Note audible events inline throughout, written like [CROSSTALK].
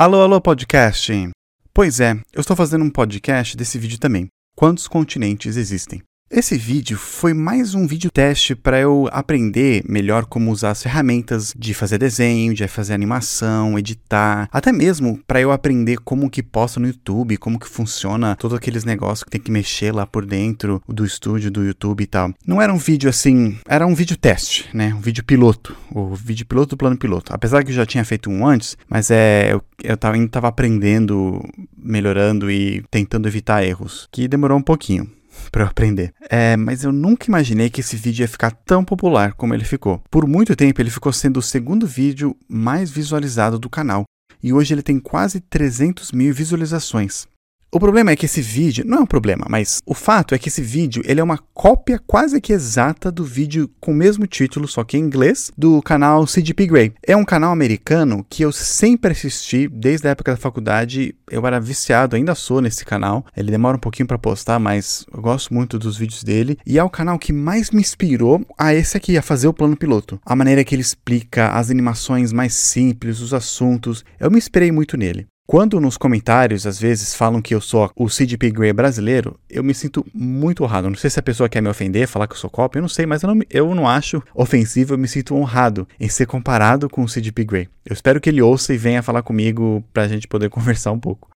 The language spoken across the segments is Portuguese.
Alô, alô, podcast! Pois é, eu estou fazendo um podcast desse vídeo também. Quantos continentes existem? Esse vídeo foi mais um vídeo teste para eu aprender melhor como usar as ferramentas de fazer desenho, de fazer animação, editar, até mesmo para eu aprender como que posta no YouTube, como que funciona todos aqueles negócios que tem que mexer lá por dentro do estúdio do YouTube e tal. Não era um vídeo assim, era um vídeo teste, né? Um vídeo piloto, o vídeo piloto do plano piloto. Apesar que eu já tinha feito um antes, mas é eu, eu tava, ainda estava aprendendo, melhorando e tentando evitar erros, que demorou um pouquinho para eu aprender. É, mas eu nunca imaginei que esse vídeo ia ficar tão popular como ele ficou. Por muito tempo ele ficou sendo o segundo vídeo mais visualizado do canal. E hoje ele tem quase 300 mil visualizações. O problema é que esse vídeo, não é um problema, mas o fato é que esse vídeo ele é uma cópia quase que exata do vídeo com o mesmo título, só que em inglês, do canal CGP Grey. É um canal americano que eu sempre assisti desde a época da faculdade. Eu era viciado, ainda sou nesse canal. Ele demora um pouquinho para postar, mas eu gosto muito dos vídeos dele e é o canal que mais me inspirou a esse aqui, a fazer o plano piloto. A maneira que ele explica as animações mais simples, os assuntos, eu me inspirei muito nele. Quando nos comentários, às vezes, falam que eu sou o CDP Grey brasileiro, eu me sinto muito honrado. Não sei se a pessoa quer me ofender, falar que eu sou cópia, eu não sei, mas eu não, eu não acho ofensivo, eu me sinto honrado em ser comparado com o CDP Grey. Eu espero que ele ouça e venha falar comigo pra gente poder [LAUGHS] conversar um pouco.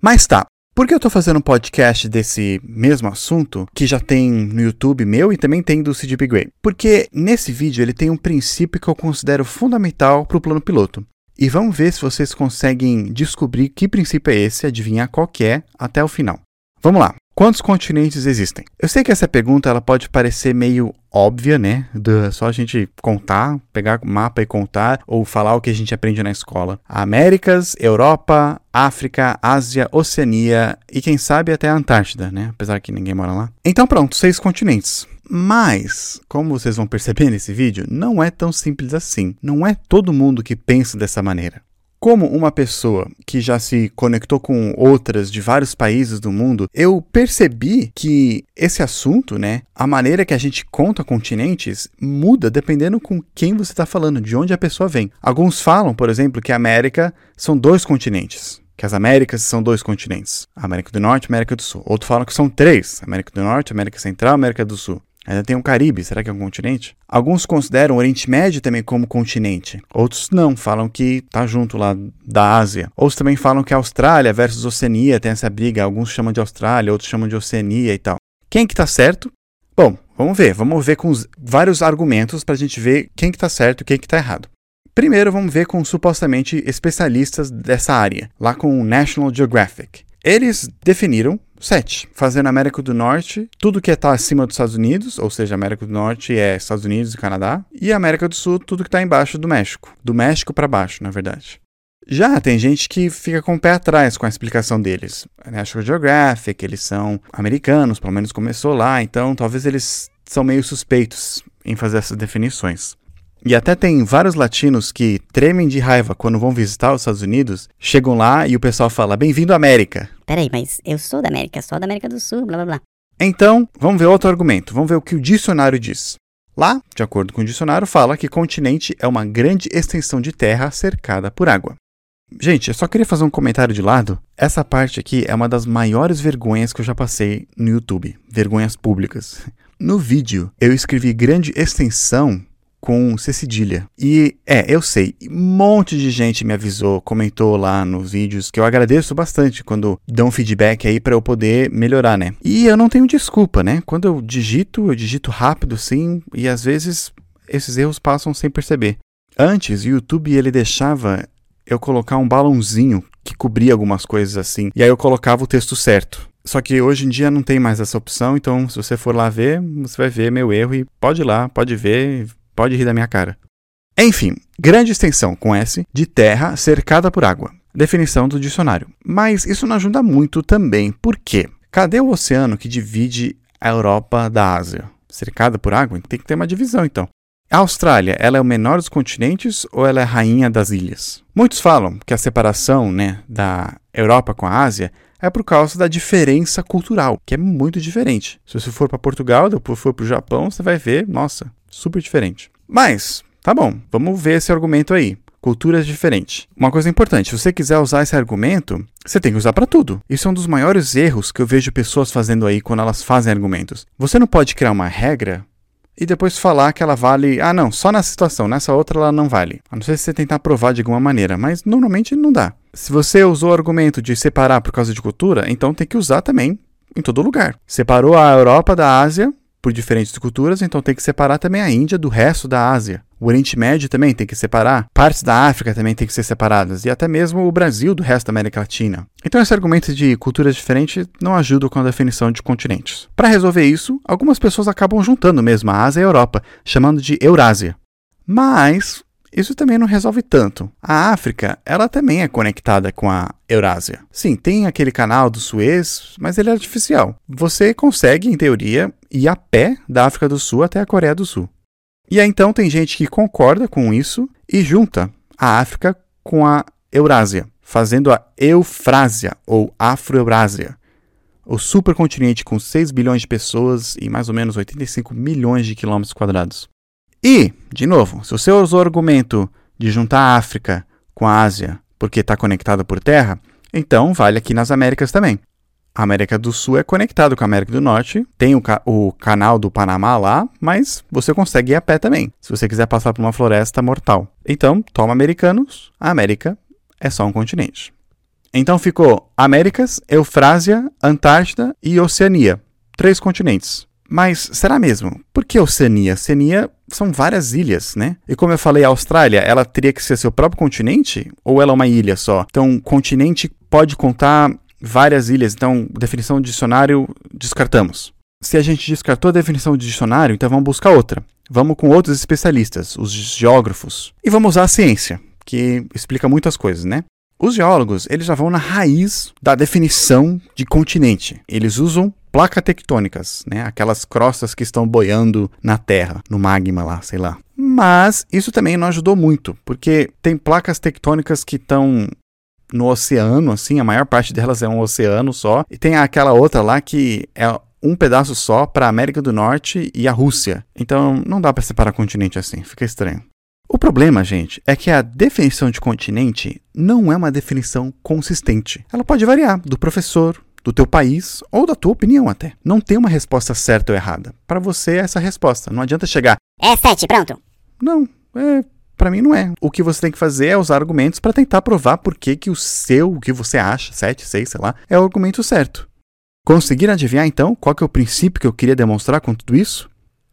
Mas tá, por que eu tô fazendo um podcast desse mesmo assunto, que já tem no YouTube meu e também tem do CDP Grey? Porque nesse vídeo ele tem um princípio que eu considero fundamental para o plano piloto. E vamos ver se vocês conseguem descobrir que princípio é esse, adivinhar qual que é até o final. Vamos lá. Quantos continentes existem? Eu sei que essa pergunta ela pode parecer meio óbvia, né? De só a gente contar, pegar o mapa e contar, ou falar o que a gente aprende na escola. Américas, Europa, África, Ásia, Oceania e quem sabe até a Antártida, né? Apesar que ninguém mora lá. Então pronto, seis continentes. Mas, como vocês vão perceber nesse vídeo, não é tão simples assim. Não é todo mundo que pensa dessa maneira. Como uma pessoa que já se conectou com outras de vários países do mundo, eu percebi que esse assunto, né, a maneira que a gente conta continentes muda dependendo com quem você está falando, de onde a pessoa vem. Alguns falam, por exemplo, que a América são dois continentes que as Américas são dois continentes, América do Norte e América do Sul. Outros falam que são três, América do Norte, América Central América do Sul. Ainda tem o Caribe, será que é um continente? Alguns consideram o Oriente Médio também como continente. Outros não, falam que tá junto lá da Ásia. Outros também falam que a Austrália versus Oceania tem essa briga. Alguns chamam de Austrália, outros chamam de Oceania e tal. Quem que tá certo? Bom, vamos ver. Vamos ver com os vários argumentos para a gente ver quem que tá certo e quem que tá errado. Primeiro, vamos ver com supostamente especialistas dessa área, lá com o National Geographic. Eles definiram sete, fazendo América do Norte tudo que está acima dos Estados Unidos, ou seja, América do Norte é Estados Unidos e Canadá, e América do Sul tudo que está embaixo do México, do México para baixo, na verdade. Já tem gente que fica com o pé atrás com a explicação deles. National Geographic, eles são americanos, pelo menos começou lá, então talvez eles são meio suspeitos em fazer essas definições. E até tem vários latinos que tremem de raiva quando vão visitar os Estados Unidos, chegam lá e o pessoal fala: Bem-vindo à América. Peraí, mas eu sou da América, sou da América do Sul, blá blá blá. Então, vamos ver outro argumento, vamos ver o que o dicionário diz. Lá, de acordo com o dicionário, fala que continente é uma grande extensão de terra cercada por água. Gente, eu só queria fazer um comentário de lado. Essa parte aqui é uma das maiores vergonhas que eu já passei no YouTube. Vergonhas públicas. No vídeo, eu escrevi grande extensão com C cedilha. E é, eu sei, um monte de gente me avisou, comentou lá nos vídeos, que eu agradeço bastante quando dão feedback aí para eu poder melhorar, né? E eu não tenho desculpa, né? Quando eu digito, eu digito rápido sim, e às vezes esses erros passam sem perceber. Antes, o YouTube ele deixava eu colocar um balãozinho que cobria algumas coisas assim, e aí eu colocava o texto certo. Só que hoje em dia não tem mais essa opção, então se você for lá ver, você vai ver meu erro e pode ir lá, pode ver, Pode rir da minha cara. Enfim, grande extensão com S de terra cercada por água. Definição do dicionário. Mas isso não ajuda muito também. Por quê? Cadê o oceano que divide a Europa da Ásia? Cercada por água? Tem que ter uma divisão então. A Austrália, ela é o menor dos continentes ou ela é a rainha das ilhas? Muitos falam que a separação né, da Europa com a Ásia é por causa da diferença cultural, que é muito diferente. Se você for para Portugal, depois for para o Japão, você vai ver, nossa, super diferente. Mas, tá bom, vamos ver esse argumento aí. culturas diferentes. Uma coisa importante, se você quiser usar esse argumento, você tem que usar para tudo. Isso é um dos maiores erros que eu vejo pessoas fazendo aí quando elas fazem argumentos. Você não pode criar uma regra e depois falar que ela vale, ah não, só nessa situação, nessa outra ela não vale. A não ser se você tentar provar de alguma maneira, mas normalmente não dá. Se você usou o argumento de separar por causa de cultura, então tem que usar também em todo lugar. Separou a Europa da Ásia por diferentes culturas, então tem que separar também a Índia do resto da Ásia. O Oriente Médio também tem que separar, partes da África também tem que ser separadas, e até mesmo o Brasil do resto da América Latina. Então esse argumento de culturas diferentes não ajuda com a definição de continentes. Para resolver isso, algumas pessoas acabam juntando mesmo a Ásia e a Europa, chamando de Eurásia. Mas isso também não resolve tanto. A África, ela também é conectada com a Eurásia. Sim, tem aquele canal do Suez, mas ele é artificial. Você consegue, em teoria, ir a pé da África do Sul até a Coreia do Sul. E aí então tem gente que concorda com isso e junta a África com a Eurásia, fazendo a Eufrásia ou Afro-Eurásia. O supercontinente com 6 bilhões de pessoas e mais ou menos 85 milhões de quilômetros quadrados. E, de novo, se você usou o argumento de juntar a África com a Ásia porque está conectado por terra, então vale aqui nas Américas também. A América do Sul é conectado com a América do Norte, tem o, ca o, canal do Panamá lá, mas você consegue ir a pé também, se você quiser passar por uma floresta mortal. Então, toma americanos, a América é só um continente. Então ficou Américas, Eufrásia, Antártida e Oceania. Três continentes. Mas será mesmo? Por que Oceania? Oceania são várias ilhas, né? E como eu falei, a Austrália, ela teria que ser seu próprio continente? Ou ela é uma ilha só? Então, continente pode contar várias ilhas. Então, definição de dicionário, descartamos. Se a gente descartou a definição de dicionário, então vamos buscar outra. Vamos com outros especialistas, os geógrafos. E vamos usar a ciência, que explica muitas coisas, né? Os geólogos, eles já vão na raiz da definição de continente. Eles usam placas tectônicas, né? Aquelas crostas que estão boiando na Terra, no magma lá, sei lá. Mas isso também não ajudou muito, porque tem placas tectônicas que estão no oceano, assim, a maior parte delas é um oceano só, e tem aquela outra lá que é um pedaço só para a América do Norte e a Rússia. Então não dá para separar continente assim, fica estranho. O problema, gente, é que a definição de continente não é uma definição consistente. Ela pode variar do professor, do teu país ou da tua opinião até. Não tem uma resposta certa ou errada. Para você é essa resposta. Não adianta chegar. É sete, pronto. Não, é para mim não é. O que você tem que fazer é usar argumentos para tentar provar por que, que o seu, o que você acha, 7, 6, sei lá, é o argumento certo. Conseguiram adivinhar então qual que é o princípio que eu queria demonstrar com tudo isso?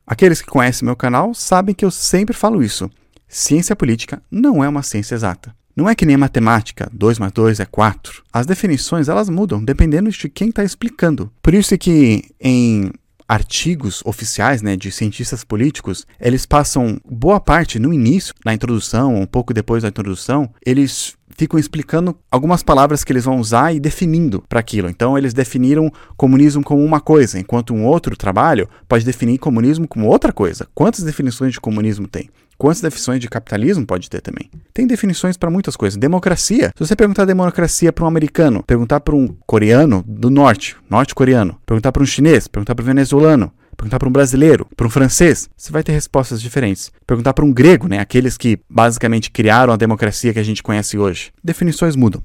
Aqueles que conhecem meu canal sabem que eu sempre falo isso. Ciência política não é uma ciência exata. Não é que nem matemática, 2 mais 2 é 4. As definições elas mudam dependendo de quem está explicando. Por isso que em artigos oficiais né, de cientistas políticos, eles passam boa parte no início, na introdução, um pouco depois da introdução, eles ficam explicando algumas palavras que eles vão usar e definindo para aquilo. Então, eles definiram comunismo como uma coisa, enquanto um outro trabalho pode definir comunismo como outra coisa. Quantas definições de comunismo tem? Quantas definições de capitalismo pode ter também? Tem definições para muitas coisas. Democracia. Se você perguntar democracia para um americano, perguntar para um coreano do norte, norte-coreano, perguntar para um chinês, perguntar para um venezuelano, perguntar para um brasileiro, para um francês, você vai ter respostas diferentes. Perguntar para um grego, né, aqueles que basicamente criaram a democracia que a gente conhece hoje, definições mudam.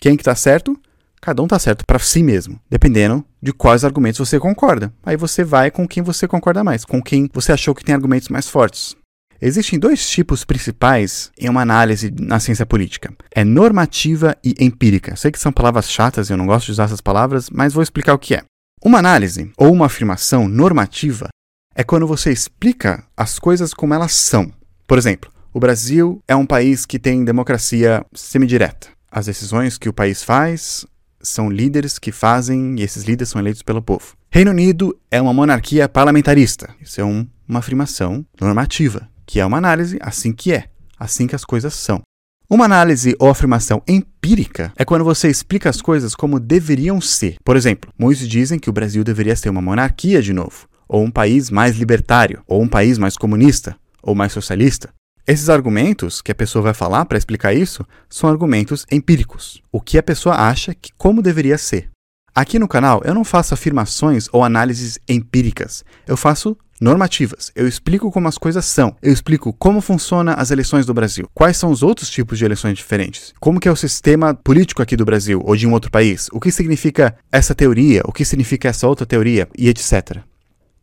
Quem que está certo? Cada um está certo para si mesmo, dependendo de quais argumentos você concorda. Aí você vai com quem você concorda mais, com quem você achou que tem argumentos mais fortes. Existem dois tipos principais em uma análise na ciência política: é normativa e empírica. Sei que são palavras chatas, eu não gosto de usar essas palavras, mas vou explicar o que é. Uma análise ou uma afirmação normativa é quando você explica as coisas como elas são. Por exemplo, o Brasil é um país que tem democracia semidireta. As decisões que o país faz são líderes que fazem e esses líderes são eleitos pelo povo. Reino Unido é uma monarquia parlamentarista. Isso é um, uma afirmação normativa que é uma análise assim que é, assim que as coisas são. Uma análise ou afirmação empírica é quando você explica as coisas como deveriam ser. Por exemplo, muitos dizem que o Brasil deveria ser uma monarquia de novo, ou um país mais libertário, ou um país mais comunista, ou mais socialista. Esses argumentos que a pessoa vai falar para explicar isso são argumentos empíricos, o que a pessoa acha que como deveria ser. Aqui no canal eu não faço afirmações ou análises empíricas. Eu faço normativas. Eu explico como as coisas são. Eu explico como funciona as eleições do Brasil. Quais são os outros tipos de eleições diferentes? Como que é o sistema político aqui do Brasil ou de um outro país? O que significa essa teoria? O que significa essa outra teoria? E etc.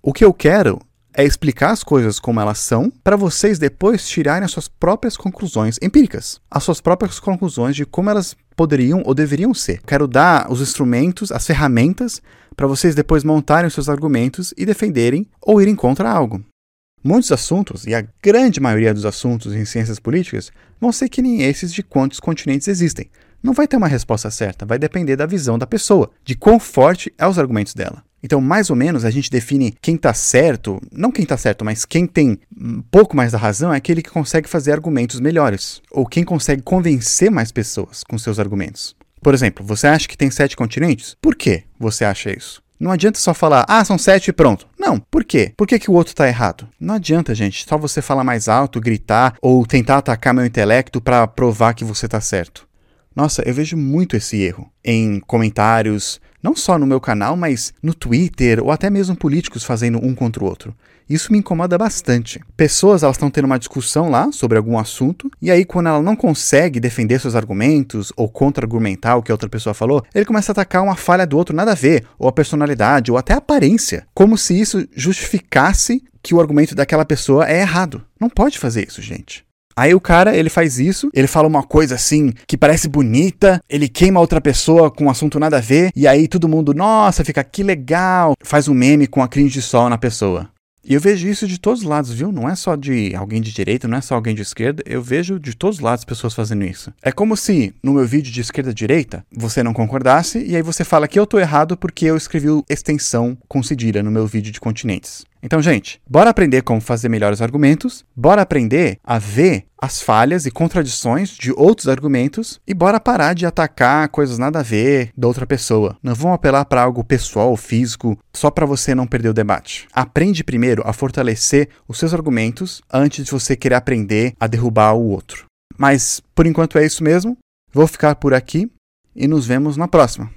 O que eu quero é explicar as coisas como elas são para vocês depois tirarem as suas próprias conclusões empíricas, as suas próprias conclusões de como elas poderiam ou deveriam ser. Quero dar os instrumentos, as ferramentas para vocês depois montarem os seus argumentos e defenderem ou irem contra algo. Muitos assuntos, e a grande maioria dos assuntos em ciências políticas, vão ser que nem esses de quantos continentes existem. Não vai ter uma resposta certa, vai depender da visão da pessoa, de quão forte é os argumentos dela. Então, mais ou menos, a gente define quem está certo, não quem está certo, mas quem tem um pouco mais da razão é aquele que consegue fazer argumentos melhores, ou quem consegue convencer mais pessoas com seus argumentos. Por exemplo, você acha que tem sete continentes? Por que você acha isso? Não adianta só falar, ah, são sete e pronto. Não, por quê? Por que, que o outro está errado? Não adianta, gente, só você falar mais alto, gritar ou tentar atacar meu intelecto para provar que você está certo. Nossa, eu vejo muito esse erro em comentários, não só no meu canal, mas no Twitter ou até mesmo políticos fazendo um contra o outro. Isso me incomoda bastante. Pessoas elas estão tendo uma discussão lá sobre algum assunto e aí quando ela não consegue defender seus argumentos ou contra-argumentar o que a outra pessoa falou, ele começa a atacar uma falha do outro nada a ver, ou a personalidade, ou até a aparência, como se isso justificasse que o argumento daquela pessoa é errado. Não pode fazer isso, gente. Aí o cara, ele faz isso, ele fala uma coisa assim que parece bonita, ele queima outra pessoa com um assunto nada a ver, e aí todo mundo, nossa, fica que legal, faz um meme com a cringe de sol na pessoa. E eu vejo isso de todos os lados, viu? Não é só de alguém de direita, não é só alguém de esquerda, eu vejo de todos os lados pessoas fazendo isso. É como se no meu vídeo de esquerda-direita você não concordasse e aí você fala que eu tô errado porque eu escrevi extensão com cedilha no meu vídeo de continentes. Então, gente, bora aprender como fazer melhores argumentos, bora aprender a ver as falhas e contradições de outros argumentos e bora parar de atacar coisas nada a ver da outra pessoa. Não vamos apelar para algo pessoal, físico, só para você não perder o debate. Aprende primeiro a fortalecer os seus argumentos antes de você querer aprender a derrubar o outro. Mas por enquanto é isso mesmo. Vou ficar por aqui e nos vemos na próxima.